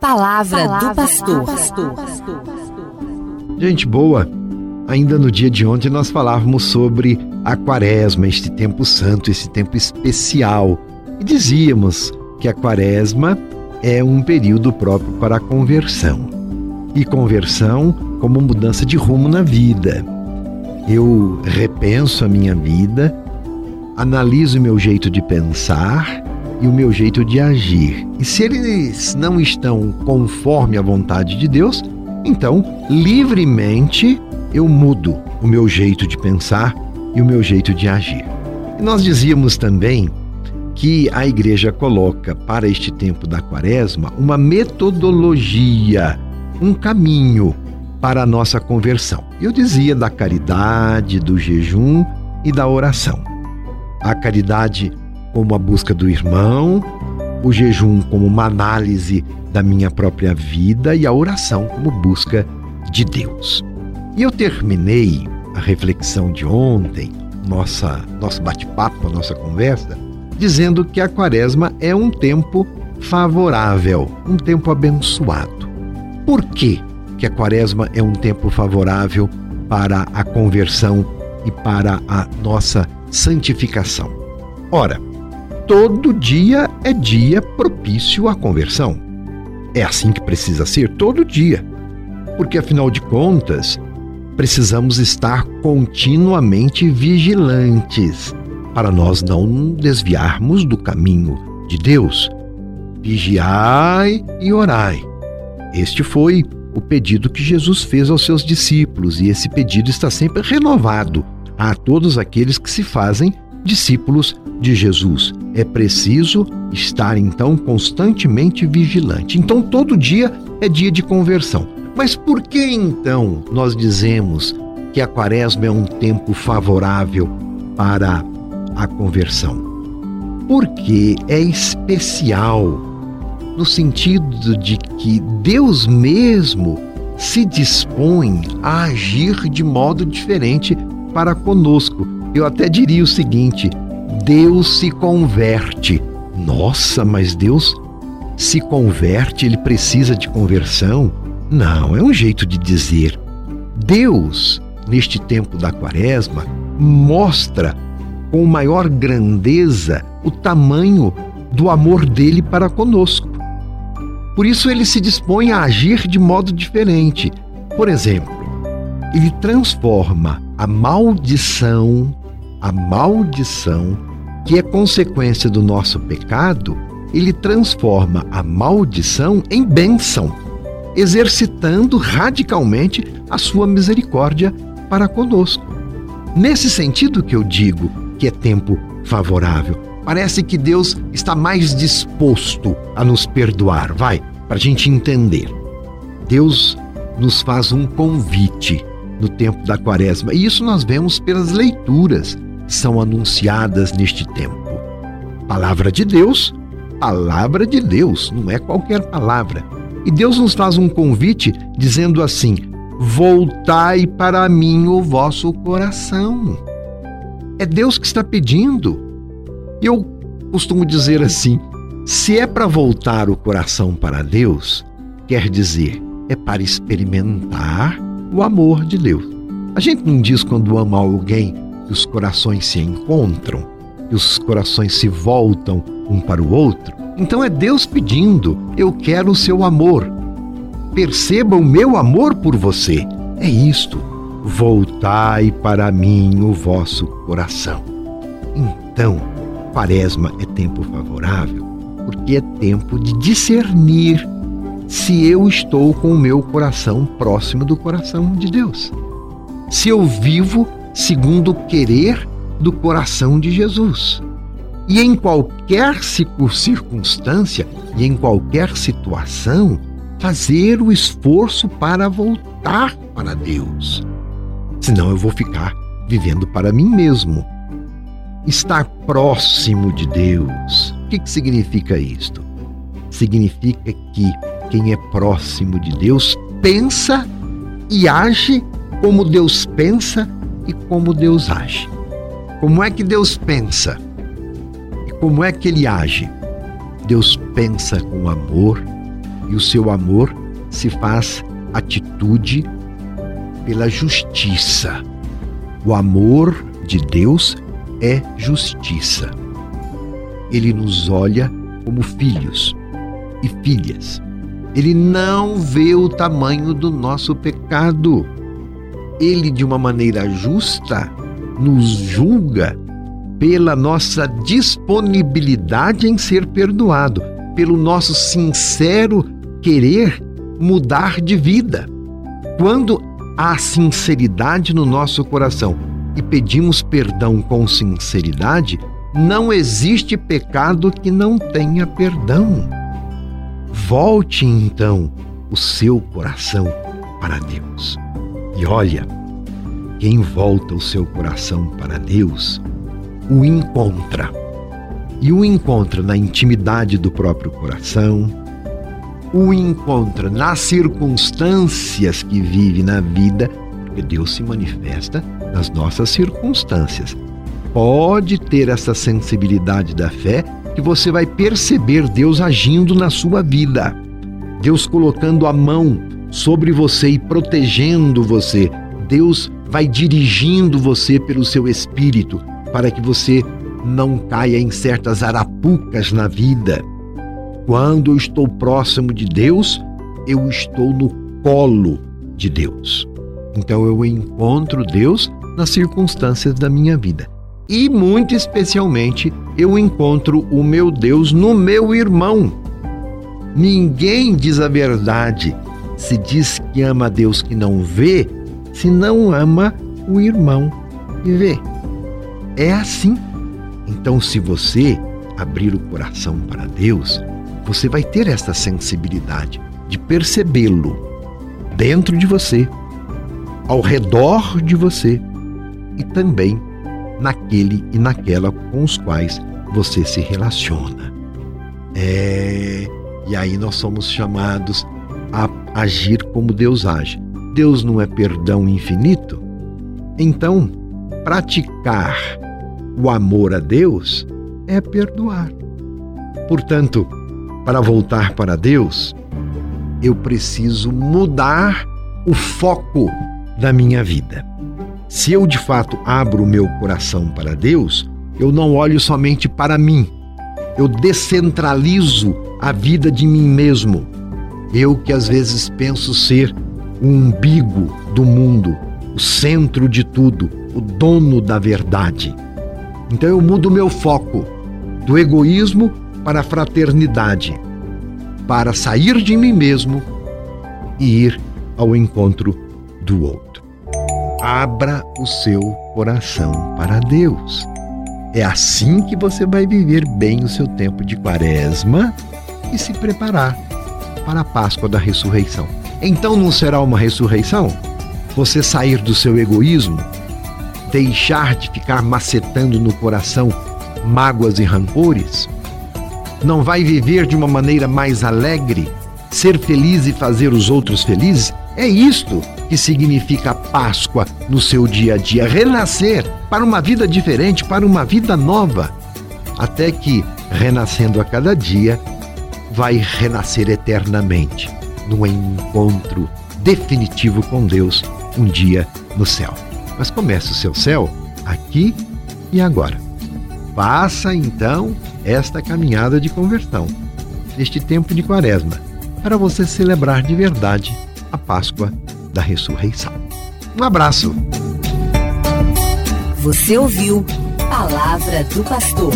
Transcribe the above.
Palavra, Palavra do pastor. Gente boa, ainda no dia de ontem nós falávamos sobre a quaresma, este tempo santo, esse tempo especial. E dizíamos que a quaresma é um período próprio para a conversão. E conversão como mudança de rumo na vida. Eu repenso a minha vida, analiso o meu jeito de pensar e o meu jeito de agir. E se eles não estão conforme a vontade de Deus, então livremente eu mudo o meu jeito de pensar e o meu jeito de agir. E nós dizíamos também que a igreja coloca para este tempo da quaresma uma metodologia, um caminho para a nossa conversão. Eu dizia da caridade, do jejum e da oração. A caridade como a busca do irmão, o jejum como uma análise da minha própria vida e a oração como busca de Deus. E eu terminei a reflexão de ontem, nossa nosso bate-papo, nossa conversa, dizendo que a quaresma é um tempo favorável, um tempo abençoado. Por quê que a quaresma é um tempo favorável para a conversão e para a nossa santificação? Ora, todo dia é dia propício à conversão. É assim que precisa ser todo dia. Porque, afinal de contas, precisamos estar continuamente vigilantes para nós não desviarmos do caminho de Deus. Vigiai e orai. Este foi o pedido que Jesus fez aos seus discípulos, e esse pedido está sempre renovado a todos aqueles que se fazem discípulos de Jesus. É preciso estar então constantemente vigilante. Então todo dia é dia de conversão. Mas por que então nós dizemos que a quaresma é um tempo favorável para a conversão? Porque é especial no sentido de que Deus mesmo se dispõe a agir de modo diferente para conosco. Eu até diria o seguinte: Deus se converte. Nossa, mas Deus se converte, ele precisa de conversão? Não, é um jeito de dizer. Deus, neste tempo da quaresma, mostra com maior grandeza o tamanho do amor dele para conosco. Por isso ele se dispõe a agir de modo diferente. Por exemplo, ele transforma a maldição, a maldição que é consequência do nosso pecado, ele transforma a maldição em bênção, exercitando radicalmente a sua misericórdia para conosco. Nesse sentido que eu digo que é tempo favorável, parece que Deus está mais disposto a nos perdoar, vai, para a gente entender. Deus nos faz um convite no tempo da quaresma. E isso nós vemos pelas leituras são anunciadas neste tempo. Palavra de Deus, palavra de Deus, não é qualquer palavra. E Deus nos faz um convite dizendo assim: Voltai para mim o vosso coração. É Deus que está pedindo. Eu costumo dizer assim: se é para voltar o coração para Deus, quer dizer, é para experimentar o amor de Deus. A gente não diz quando ama alguém que os corações se encontram, que os corações se voltam um para o outro. Então é Deus pedindo: eu quero o seu amor. Perceba o meu amor por você. É isto. Voltai para mim o vosso coração. Então, Quaresma é tempo favorável porque é tempo de discernir se eu estou com o meu coração próximo do coração de Deus. Se eu vivo segundo o querer do coração de Jesus. E em qualquer circunstância e em qualquer situação, fazer o esforço para voltar para Deus. Senão eu vou ficar vivendo para mim mesmo. Estar próximo de Deus. O que, que significa isto? Significa que quem é próximo de Deus pensa e age como Deus pensa e como Deus age. Como é que Deus pensa? E como é que ele age? Deus pensa com amor, E o seu amor se faz atitude pela justiça. O amor de Deus é justiça. Ele nos olha como filhos e filhas. Ele não vê o tamanho do nosso pecado. Ele, de uma maneira justa, nos julga pela nossa disponibilidade em ser perdoado, pelo nosso sincero querer mudar de vida. Quando há sinceridade no nosso coração e pedimos perdão com sinceridade, não existe pecado que não tenha perdão. Volte então o seu coração para Deus. E olha, quem volta o seu coração para Deus, o encontra. E o encontra na intimidade do próprio coração, o encontra nas circunstâncias que vive na vida, porque Deus se manifesta nas nossas circunstâncias. Pode ter essa sensibilidade da fé que você vai perceber Deus agindo na sua vida. Deus colocando a mão sobre você e protegendo você. Deus vai dirigindo você pelo seu espírito para que você não caia em certas arapucas na vida. Quando eu estou próximo de Deus, eu estou no colo de Deus. Então eu encontro Deus nas circunstâncias da minha vida. E muito especialmente, eu encontro o meu Deus no meu irmão. Ninguém diz a verdade se diz que ama a Deus que não vê, se não ama o irmão que vê. É assim. Então, se você abrir o coração para Deus, você vai ter essa sensibilidade de percebê-lo dentro de você, ao redor de você e também naquele e naquela com os quais você se relaciona. É, e aí nós somos chamados a agir como Deus age. Deus não é perdão infinito? Então, praticar o amor a Deus é perdoar. Portanto, para voltar para Deus, eu preciso mudar o foco da minha vida. Se eu de fato abro o meu coração para Deus, eu não olho somente para mim. Eu descentralizo a vida de mim mesmo. Eu que às vezes penso ser o umbigo do mundo, o centro de tudo, o dono da verdade. Então eu mudo meu foco do egoísmo para a fraternidade, para sair de mim mesmo e ir ao encontro do outro. Abra o seu coração para Deus. É assim que você vai viver bem o seu tempo de quaresma e se preparar para a Páscoa da ressurreição. Então não será uma ressurreição? Você sair do seu egoísmo, deixar de ficar macetando no coração mágoas e rancores? Não vai viver de uma maneira mais alegre, ser feliz e fazer os outros felizes? É isto que significa Páscoa no seu dia a dia, renascer para uma vida diferente, para uma vida nova, até que, renascendo a cada dia, vai renascer eternamente num encontro definitivo com Deus um dia no céu. Mas comece o seu céu aqui e agora. Faça então esta caminhada de conversão, neste tempo de quaresma, para você celebrar de verdade a Páscoa da ressurreição. Um abraço. Você ouviu Palavra do Pastor.